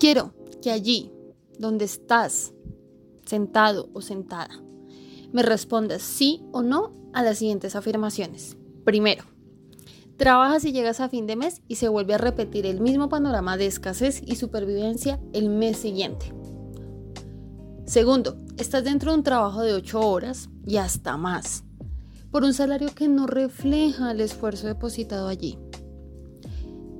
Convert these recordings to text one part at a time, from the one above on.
Quiero que allí, donde estás, sentado o sentada, me respondas sí o no a las siguientes afirmaciones. Primero, trabajas y llegas a fin de mes y se vuelve a repetir el mismo panorama de escasez y supervivencia el mes siguiente. Segundo, estás dentro de un trabajo de 8 horas y hasta más, por un salario que no refleja el esfuerzo depositado allí.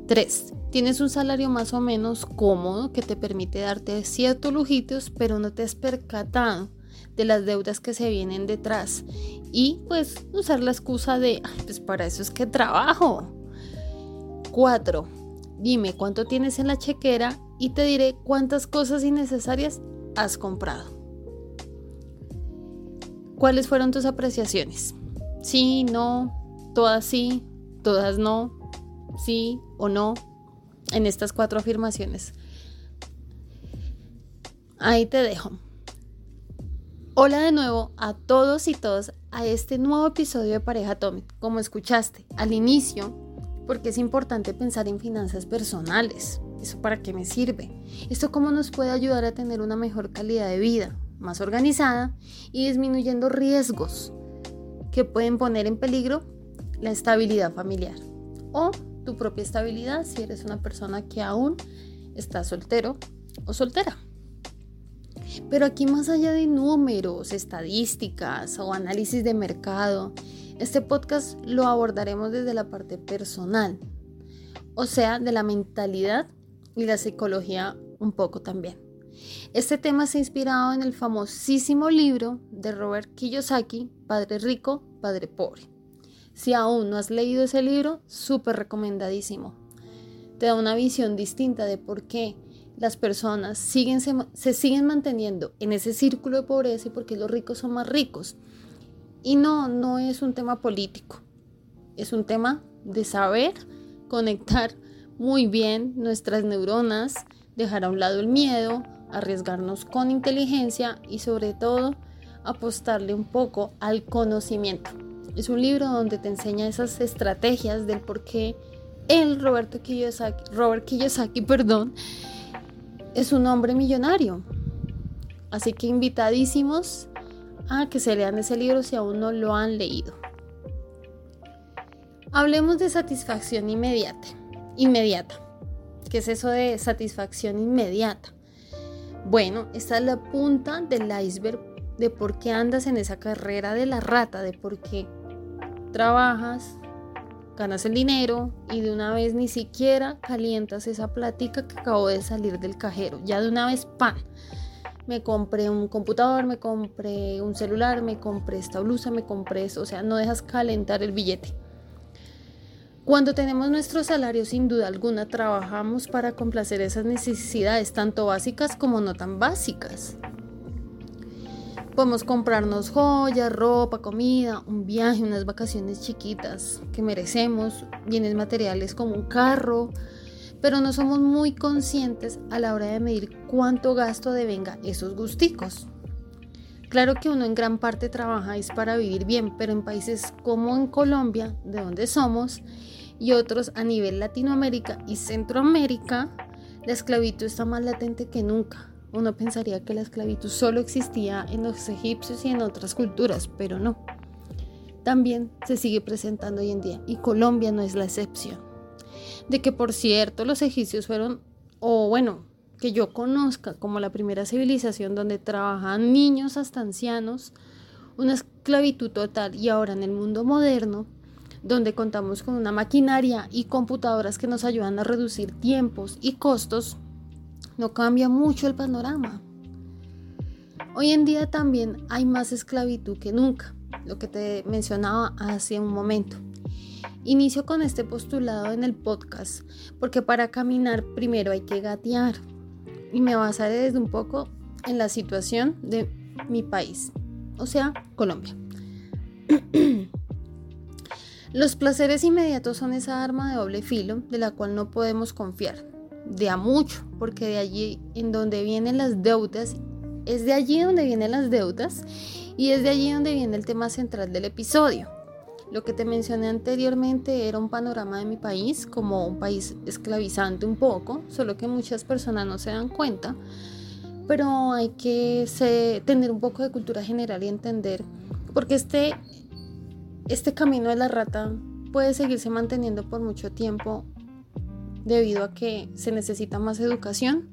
3. Tienes un salario más o menos cómodo que te permite darte ciertos lujitos, pero no te has percatado de las deudas que se vienen detrás y pues usar la excusa de, pues para eso es que trabajo. 4. Dime cuánto tienes en la chequera y te diré cuántas cosas innecesarias has comprado. ¿Cuáles fueron tus apreciaciones? Sí, no, todas sí, todas no, sí o no en estas cuatro afirmaciones. Ahí te dejo. Hola de nuevo a todos y todas a este nuevo episodio de Pareja Atomic. Como escuchaste al inicio, porque es importante pensar en finanzas personales. ¿Eso para qué me sirve? ¿Esto cómo nos puede ayudar a tener una mejor calidad de vida, más organizada y disminuyendo riesgos que pueden poner en peligro la estabilidad familiar o tu propia estabilidad si eres una persona que aún está soltero o soltera? Pero aquí más allá de números, estadísticas o análisis de mercado, este podcast lo abordaremos desde la parte personal, o sea, de la mentalidad y la psicología un poco también. Este tema se ha inspirado en el famosísimo libro de Robert Kiyosaki, Padre Rico, Padre Pobre. Si aún no has leído ese libro, súper recomendadísimo. Te da una visión distinta de por qué las personas siguen, se, se, siguen manteniendo en ese círculo de pobreza y por qué los ricos son más ricos. Y no, no es un tema político, es un tema de saber conectar muy bien nuestras neuronas, dejar a un lado el miedo, arriesgarnos con inteligencia y sobre todo apostarle un poco al conocimiento. Es un libro donde te enseña esas estrategias del por qué el Roberto Robert Kiyosaki, perdón, es un hombre millonario. Así que invitadísimos a que se lean ese libro si aún no lo han leído. Hablemos de satisfacción inmediata inmediata. ¿Qué es eso de satisfacción inmediata? Bueno, esta es la punta del iceberg de por qué andas en esa carrera de la rata, de por qué trabajas, ganas el dinero y de una vez ni siquiera calientas esa plática que acabó de salir del cajero. Ya de una vez, ¡pam! Me compré un computador, me compré un celular, me compré esta blusa, me compré eso. O sea, no dejas calentar el billete. Cuando tenemos nuestro salario, sin duda alguna, trabajamos para complacer esas necesidades, tanto básicas como no tan básicas. Podemos comprarnos joyas, ropa, comida, un viaje, unas vacaciones chiquitas que merecemos, bienes materiales como un carro, pero no somos muy conscientes a la hora de medir cuánto gasto devenga esos gusticos. Claro que uno en gran parte trabaja es para vivir bien, pero en países como en Colombia, de donde somos, y otros a nivel Latinoamérica y Centroamérica, la esclavitud está más latente que nunca. Uno pensaría que la esclavitud solo existía en los egipcios y en otras culturas, pero no. También se sigue presentando hoy en día y Colombia no es la excepción. De que por cierto los egipcios fueron, o bueno, que yo conozca como la primera civilización donde trabajan niños hasta ancianos, una esclavitud total y ahora en el mundo moderno donde contamos con una maquinaria y computadoras que nos ayudan a reducir tiempos y costos, no cambia mucho el panorama. Hoy en día también hay más esclavitud que nunca, lo que te mencionaba hace un momento. Inicio con este postulado en el podcast porque para caminar primero hay que gatear y me basaré desde un poco en la situación de mi país, o sea, Colombia. Los placeres inmediatos son esa arma de doble filo de la cual no podemos confiar, de a mucho, porque de allí en donde vienen las deudas, es de allí donde vienen las deudas y es de allí donde viene el tema central del episodio. Lo que te mencioné anteriormente era un panorama de mi país como un país esclavizante un poco, solo que muchas personas no se dan cuenta, pero hay que tener un poco de cultura general y entender, porque este, este camino de la rata puede seguirse manteniendo por mucho tiempo debido a que se necesita más educación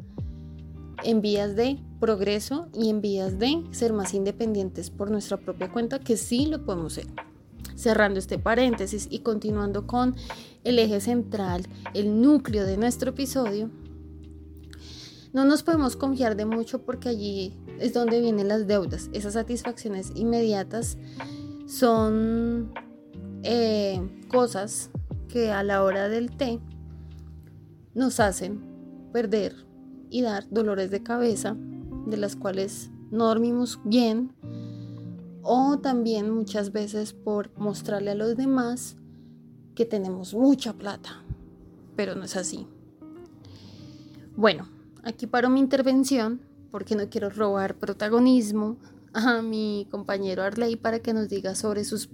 en vías de progreso y en vías de ser más independientes por nuestra propia cuenta, que sí lo podemos ser cerrando este paréntesis y continuando con el eje central, el núcleo de nuestro episodio, no nos podemos confiar de mucho porque allí es donde vienen las deudas. Esas satisfacciones inmediatas son eh, cosas que a la hora del té nos hacen perder y dar dolores de cabeza de las cuales no dormimos bien o también muchas veces por mostrarle a los demás que tenemos mucha plata, pero no es así. Bueno, aquí paro mi intervención porque no quiero robar protagonismo a mi compañero Arley para que nos diga sobre sus,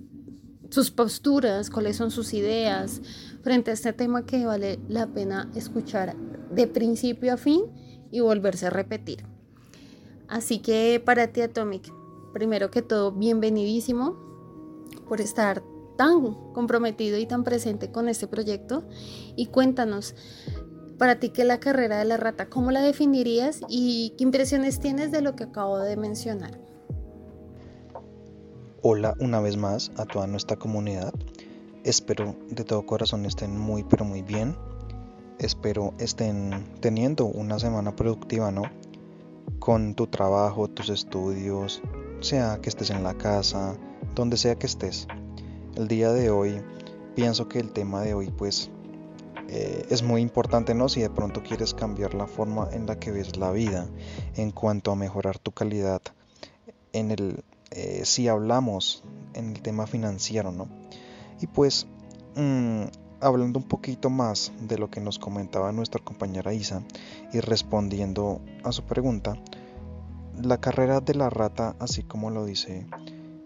sus posturas, cuáles son sus ideas frente a este tema que vale la pena escuchar de principio a fin y volverse a repetir. Así que para ti, Atomic, primero que todo, bienvenidísimo por estar tan comprometido y tan presente con este proyecto. Y cuéntanos, para ti, ¿qué es la carrera de la rata? ¿Cómo la definirías y qué impresiones tienes de lo que acabo de mencionar? Hola una vez más a toda nuestra comunidad. Espero de todo corazón estén muy pero muy bien. Espero estén teniendo una semana productiva, ¿no? Con tu trabajo, tus estudios, sea que estés en la casa, donde sea que estés. El día de hoy pienso que el tema de hoy pues eh, es muy importante, ¿no? Si de pronto quieres cambiar la forma en la que ves la vida en cuanto a mejorar tu calidad en el eh, si hablamos en el tema financiero, ¿no? Y pues mm, hablando un poquito más de lo que nos comentaba nuestra compañera Isa y respondiendo a su pregunta, la carrera de la rata, así como lo dice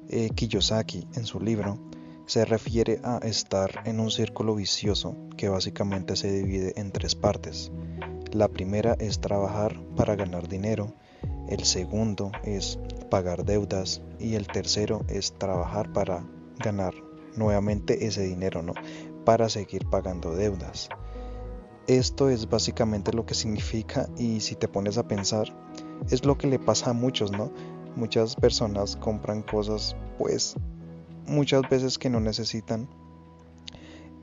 eh, Kiyosaki en su libro, se refiere a estar en un círculo vicioso que básicamente se divide en tres partes. La primera es trabajar para ganar dinero, el segundo es pagar deudas y el tercero es trabajar para ganar nuevamente ese dinero, ¿no? Para seguir pagando deudas. Esto es básicamente lo que significa y si te pones a pensar, es lo que le pasa a muchos, ¿no? Muchas personas compran cosas, pues, muchas veces que no necesitan,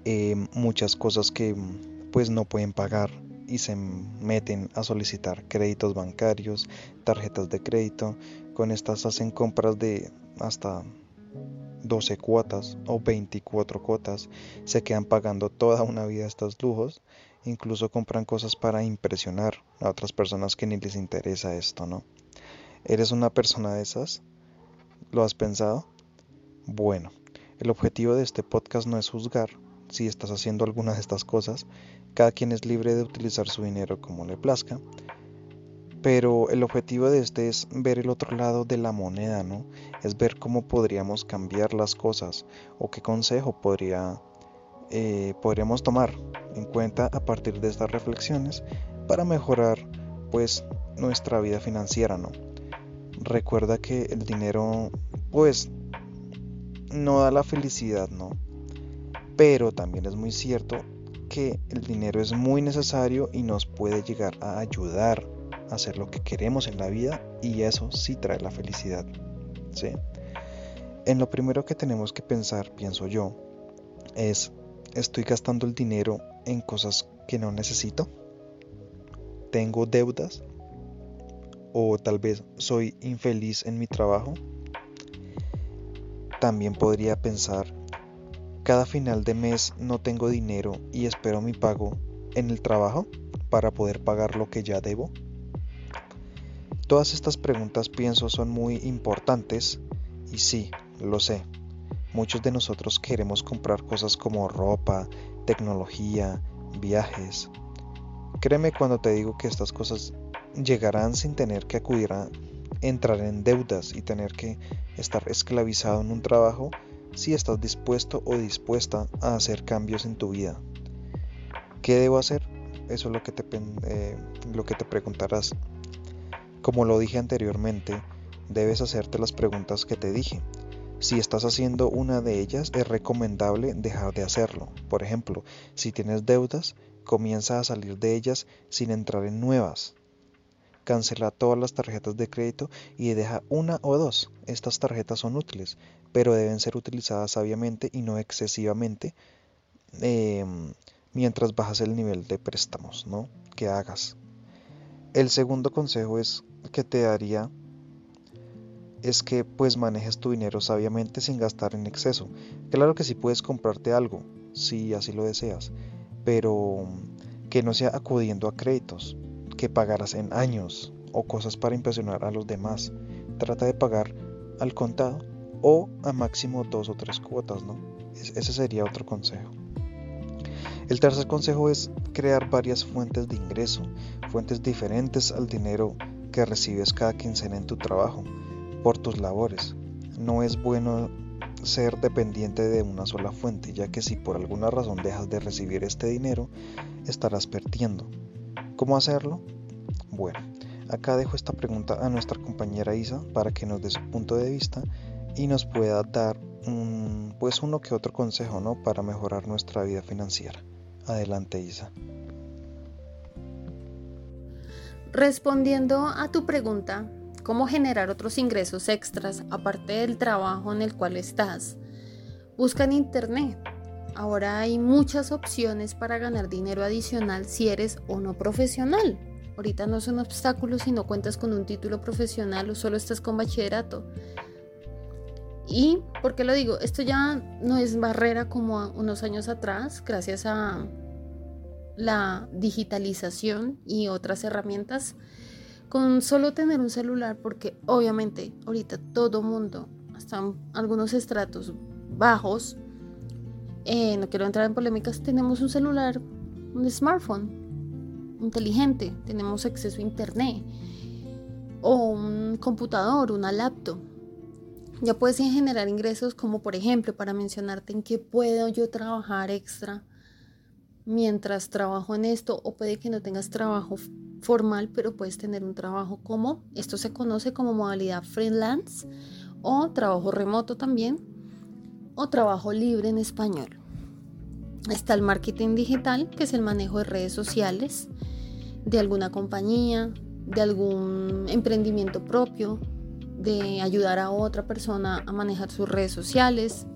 eh, muchas cosas que, pues, no pueden pagar y se meten a solicitar créditos bancarios, tarjetas de crédito. Con estas hacen compras de hasta 12 cuotas o 24 cuotas. Se quedan pagando toda una vida estos lujos Incluso compran cosas para impresionar a otras personas que ni les interesa esto, ¿no? ¿Eres una persona de esas? ¿Lo has pensado? Bueno, el objetivo de este podcast no es juzgar si estás haciendo alguna de estas cosas. Cada quien es libre de utilizar su dinero como le plazca. Pero el objetivo de este es ver el otro lado de la moneda, ¿no? Es ver cómo podríamos cambiar las cosas o qué consejo eh, podríamos tomar en cuenta a partir de estas reflexiones para mejorar pues nuestra vida financiera, ¿no? Recuerda que el dinero pues no da la felicidad, ¿no? Pero también es muy cierto que el dinero es muy necesario y nos puede llegar a ayudar hacer lo que queremos en la vida y eso sí trae la felicidad, ¿sí? En lo primero que tenemos que pensar, pienso yo, es ¿Estoy gastando el dinero en cosas que no necesito? ¿Tengo deudas? ¿O tal vez soy infeliz en mi trabajo? También podría pensar, cada final de mes no tengo dinero y espero mi pago en el trabajo para poder pagar lo que ya debo. Todas estas preguntas pienso son muy importantes y sí, lo sé, Muchos de nosotros queremos comprar cosas como ropa, tecnología, viajes. Créeme cuando te digo que estas cosas llegarán sin tener que acudir a entrar en deudas y tener que estar esclavizado en un trabajo si estás dispuesto o dispuesta a hacer cambios en tu vida. ¿Qué debo hacer? Eso es lo que te, eh, lo que te preguntarás. Como lo dije anteriormente, debes hacerte las preguntas que te dije. Si estás haciendo una de ellas, es recomendable dejar de hacerlo. Por ejemplo, si tienes deudas, comienza a salir de ellas sin entrar en nuevas. Cancela todas las tarjetas de crédito y deja una o dos. Estas tarjetas son útiles, pero deben ser utilizadas sabiamente y no excesivamente em, mientras bajas el nivel de préstamos ¿no? que hagas. El segundo consejo es que te daría es que pues manejes tu dinero sabiamente sin gastar en exceso. Claro que sí puedes comprarte algo, si así lo deseas, pero que no sea acudiendo a créditos que pagarás en años o cosas para impresionar a los demás. Trata de pagar al contado o a máximo dos o tres cuotas, ¿no? Ese sería otro consejo. El tercer consejo es crear varias fuentes de ingreso, fuentes diferentes al dinero que recibes cada quincena en tu trabajo por tus labores. No es bueno ser dependiente de una sola fuente, ya que si por alguna razón dejas de recibir este dinero, estarás perdiendo. ¿Cómo hacerlo? Bueno, acá dejo esta pregunta a nuestra compañera Isa para que nos dé su punto de vista y nos pueda dar un, pues uno que otro consejo ¿no? para mejorar nuestra vida financiera. Adelante Isa. Respondiendo a tu pregunta, cómo generar otros ingresos extras aparte del trabajo en el cual estás. Busca en internet. Ahora hay muchas opciones para ganar dinero adicional si eres o no profesional. Ahorita no es un obstáculo si no cuentas con un título profesional o solo estás con bachillerato. Y, ¿por qué lo digo? Esto ya no es barrera como unos años atrás, gracias a la digitalización y otras herramientas con solo tener un celular, porque obviamente ahorita todo mundo, hasta algunos estratos bajos, eh, no quiero entrar en polémicas, tenemos un celular, un smartphone inteligente, tenemos acceso a internet o un computador, una laptop. Ya puedes generar ingresos como por ejemplo para mencionarte en qué puedo yo trabajar extra mientras trabajo en esto o puede que no tengas trabajo formal, pero puedes tener un trabajo como, esto se conoce como modalidad freelance o trabajo remoto también o trabajo libre en español. Está el marketing digital, que es el manejo de redes sociales de alguna compañía, de algún emprendimiento propio, de ayudar a otra persona a manejar sus redes sociales.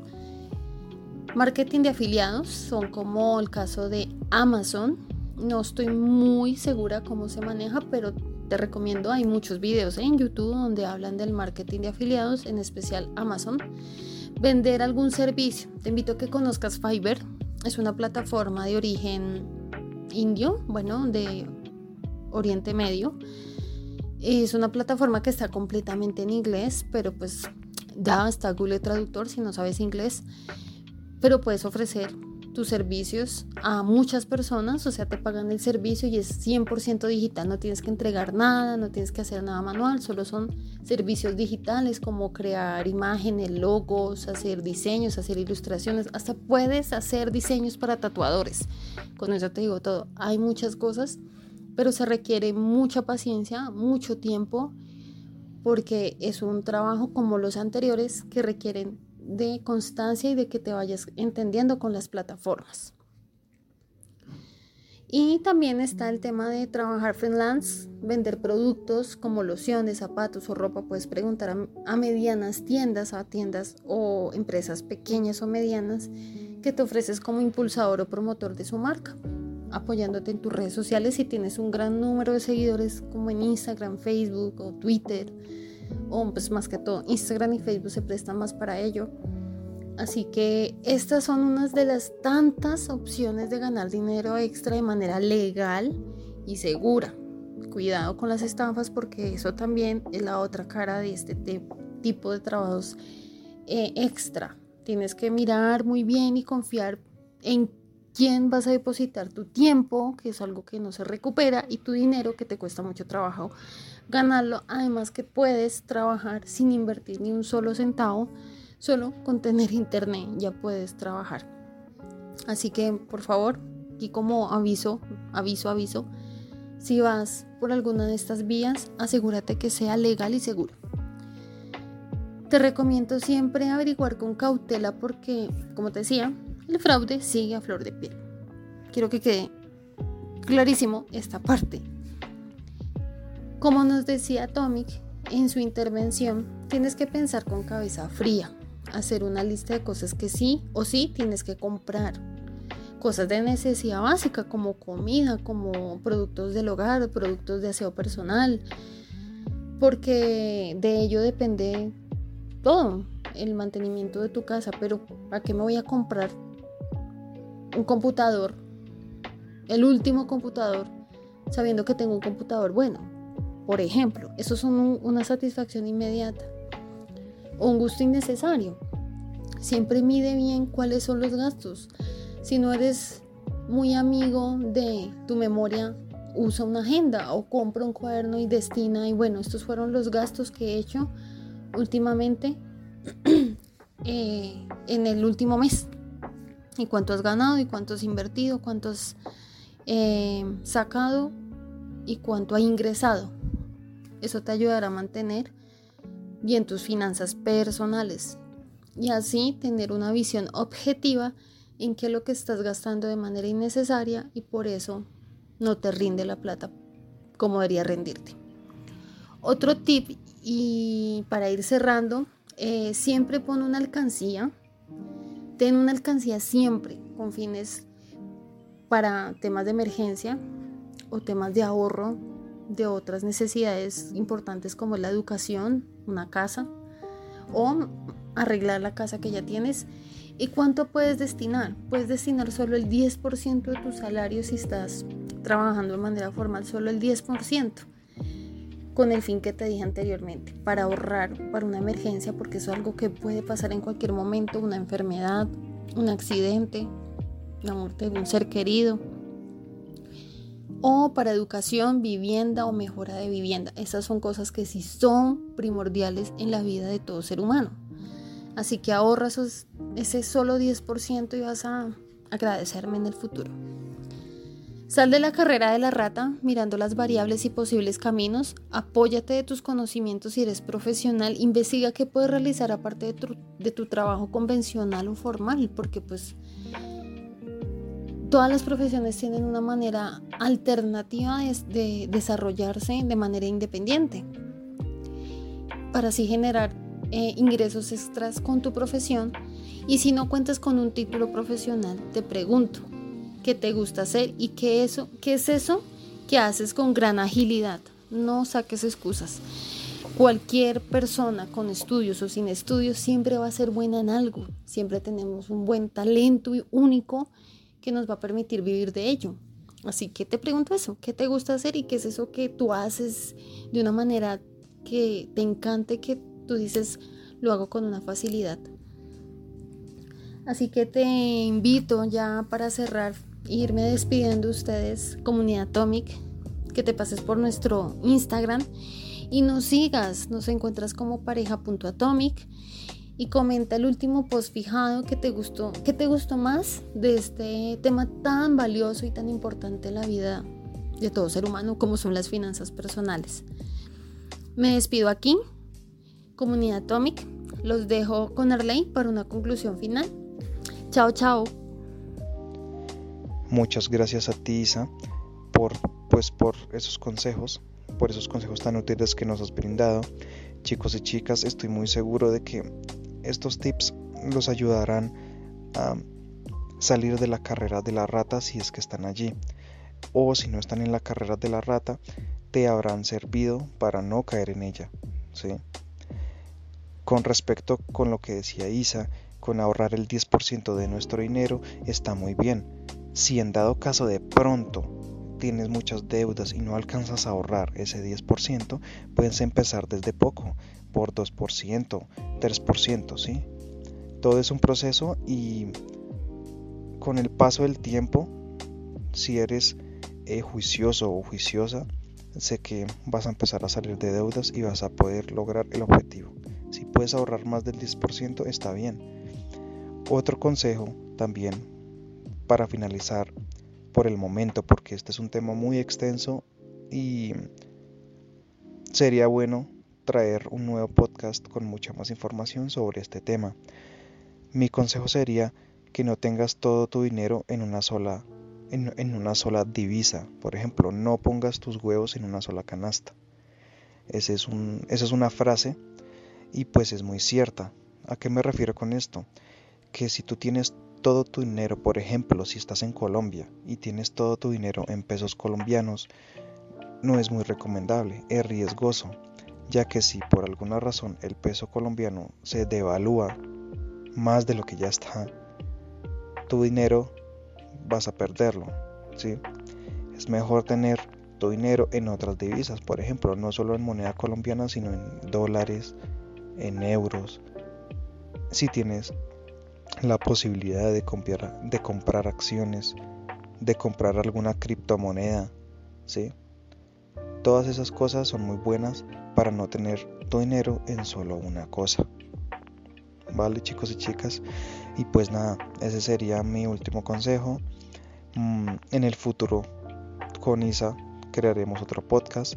Marketing de afiliados son como el caso de Amazon, no estoy muy segura cómo se maneja, pero te recomiendo, hay muchos videos en YouTube donde hablan del marketing de afiliados, en especial Amazon. Vender algún servicio. Te invito a que conozcas Fiverr. Es una plataforma de origen indio, bueno, de Oriente Medio. Es una plataforma que está completamente en inglés, pero pues ya está Google Traductor si no sabes inglés. Pero puedes ofrecer tus servicios a muchas personas, o sea, te pagan el servicio y es 100% digital, no tienes que entregar nada, no tienes que hacer nada manual, solo son servicios digitales como crear imágenes, logos, hacer diseños, hacer ilustraciones, hasta puedes hacer diseños para tatuadores. Con eso te digo todo, hay muchas cosas, pero se requiere mucha paciencia, mucho tiempo, porque es un trabajo como los anteriores que requieren de constancia y de que te vayas entendiendo con las plataformas. Y también está el tema de trabajar freelance, vender productos como lociones, zapatos o ropa. Puedes preguntar a, medianas tiendas, a tiendas o empresas pequeñas o medianas que te ofreces como impulsador o promotor de su marca, apoyándote en tus redes sociales si tienes un gran número de seguidores como en Instagram, Facebook o Twitter o pues más que todo Instagram y Facebook se prestan más para ello. Así que estas son unas de las tantas opciones de ganar dinero extra de manera legal y segura. Cuidado con las estafas porque eso también es la otra cara de este tipo de trabajos eh, extra. Tienes que mirar muy bien y confiar en quién vas a depositar tu tiempo, que es algo que no se recupera, y tu dinero, que te cuesta mucho trabajo ganarlo. Además que puedes trabajar sin invertir ni un solo centavo, Solo con tener internet ya puedes trabajar. Así que, por favor, y como aviso, aviso, aviso, si vas por alguna de estas vías, asegúrate que sea legal y seguro. Te recomiendo siempre averiguar con cautela porque, como te decía, el fraude sigue a flor de piel. Quiero que quede clarísimo esta parte. Como nos decía Atomic en su intervención, tienes que pensar con cabeza fría, hacer una lista de cosas que sí o sí tienes que comprar. Cosas de necesidad básica como comida, como productos del hogar, productos de aseo personal, porque de ello depende todo, el mantenimiento de tu casa, pero ¿a qué me voy a comprar un computador? El último computador, sabiendo que tengo un computador bueno. Por ejemplo, eso es una satisfacción inmediata o un gusto innecesario. Siempre mide bien cuáles son los gastos. Si no eres muy amigo de tu memoria, usa una agenda o compra un cuaderno y destina. Y bueno, estos fueron los gastos que he hecho últimamente eh, en el último mes. Y cuánto has ganado y cuánto has invertido, cuánto has eh, sacado y cuánto ha ingresado. Eso te ayudará a mantener bien tus finanzas personales y así tener una visión objetiva en qué es lo que estás gastando de manera innecesaria y por eso no te rinde la plata como debería rendirte. Otro tip y para ir cerrando, eh, siempre pon una alcancía. Ten una alcancía siempre con fines para temas de emergencia o temas de ahorro de otras necesidades importantes como la educación, una casa o arreglar la casa que ya tienes. ¿Y cuánto puedes destinar? Puedes destinar solo el 10% de tu salario si estás trabajando de manera formal, solo el 10%, con el fin que te dije anteriormente, para ahorrar para una emergencia, porque eso es algo que puede pasar en cualquier momento, una enfermedad, un accidente, la muerte de un ser querido o para educación, vivienda o mejora de vivienda. Esas son cosas que sí son primordiales en la vida de todo ser humano. Así que ahorra ese solo 10% y vas a agradecerme en el futuro. Sal de la carrera de la rata mirando las variables y posibles caminos, apóyate de tus conocimientos si eres profesional, investiga qué puedes realizar aparte de tu, de tu trabajo convencional o formal, porque pues todas las profesiones tienen una manera alternativa de, desarrollarse de manera independiente. Para así generar eh, ingresos extras con tu profesión. Y si no cuentas con un título profesional te pregunto qué te gusta hacer y qué, eso, qué es eso que haces con gran agilidad no saques excusas. Cualquier persona con estudios o sin estudios siempre va a ser buena en algo. Siempre tenemos un buen talento único que nos va a permitir vivir de ello. Así que te pregunto eso, ¿qué te gusta hacer y qué es eso que tú haces de una manera que te encante, que tú dices, lo hago con una facilidad? Así que te invito ya para cerrar, irme despidiendo ustedes, comunidad Atomic, que te pases por nuestro Instagram y nos sigas, nos encuentras como pareja.atomic y comenta el último post fijado que te gustó, que te gustó más de este tema tan valioso y tan importante en la vida de todo ser humano como son las finanzas personales. Me despido aquí, comunidad Atomic. Los dejo con Arley para una conclusión final. Chao, chao. Muchas gracias a ti, Isa, por, pues, por esos consejos, por esos consejos tan útiles que nos has brindado. Chicos y chicas, estoy muy seguro de que estos tips los ayudarán a salir de la carrera de la rata si es que están allí. O si no están en la carrera de la rata, te habrán servido para no caer en ella. ¿sí? Con respecto con lo que decía Isa, con ahorrar el 10% de nuestro dinero está muy bien. Si en dado caso de pronto tienes muchas deudas y no alcanzas a ahorrar ese 10%, puedes empezar desde poco, por 2%, 3%, ¿sí? Todo es un proceso y con el paso del tiempo, si eres eh, juicioso o juiciosa, sé que vas a empezar a salir de deudas y vas a poder lograr el objetivo. Si puedes ahorrar más del 10% está bien. Otro consejo también para finalizar por el momento, porque este es un tema muy extenso y sería bueno traer un nuevo podcast con mucha más información sobre este tema. Mi consejo sería que no tengas todo tu dinero en una sola en, una sola divisa. Por ejemplo, no pongas tus huevos en una sola canasta. Ese es un, esa es una frase y pues es muy cierta. ¿A qué me refiero con esto? Que si tú tienes todo tu dinero, por ejemplo, si estás en Colombia y tienes todo tu dinero en pesos colombianos, no es muy recomendable, es riesgoso, ya que si por alguna razón el peso colombiano se devalúa más de lo que ya está, tu dinero vas a perderlo, ¿sí? Es mejor tener tu dinero en otras divisas, por ejemplo, no solo en moneda colombiana, sino en dólares, en euros. Si tienes la posibilidad de comprar, de comprar acciones, de comprar alguna criptomoneda, ¿sí? Todas esas cosas son muy buenas para no tener tu dinero en solo una cosa. Vale, chicos y chicas. Y pues nada, ese sería mi último consejo. Mm, en el futuro con Isa crearemos otro podcast,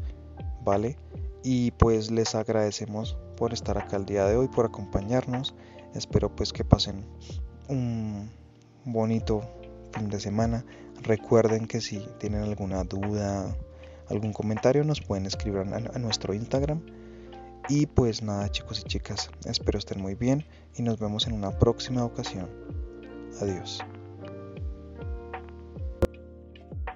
¿vale? Y pues les agradecemos por estar acá el día de hoy, por acompañarnos. Espero pues que pasen un bonito fin de semana. Recuerden que si tienen alguna duda, algún comentario, nos pueden escribir a, a nuestro Instagram. Y pues nada chicos y chicas, espero estén muy bien y nos vemos en una próxima ocasión. Adiós.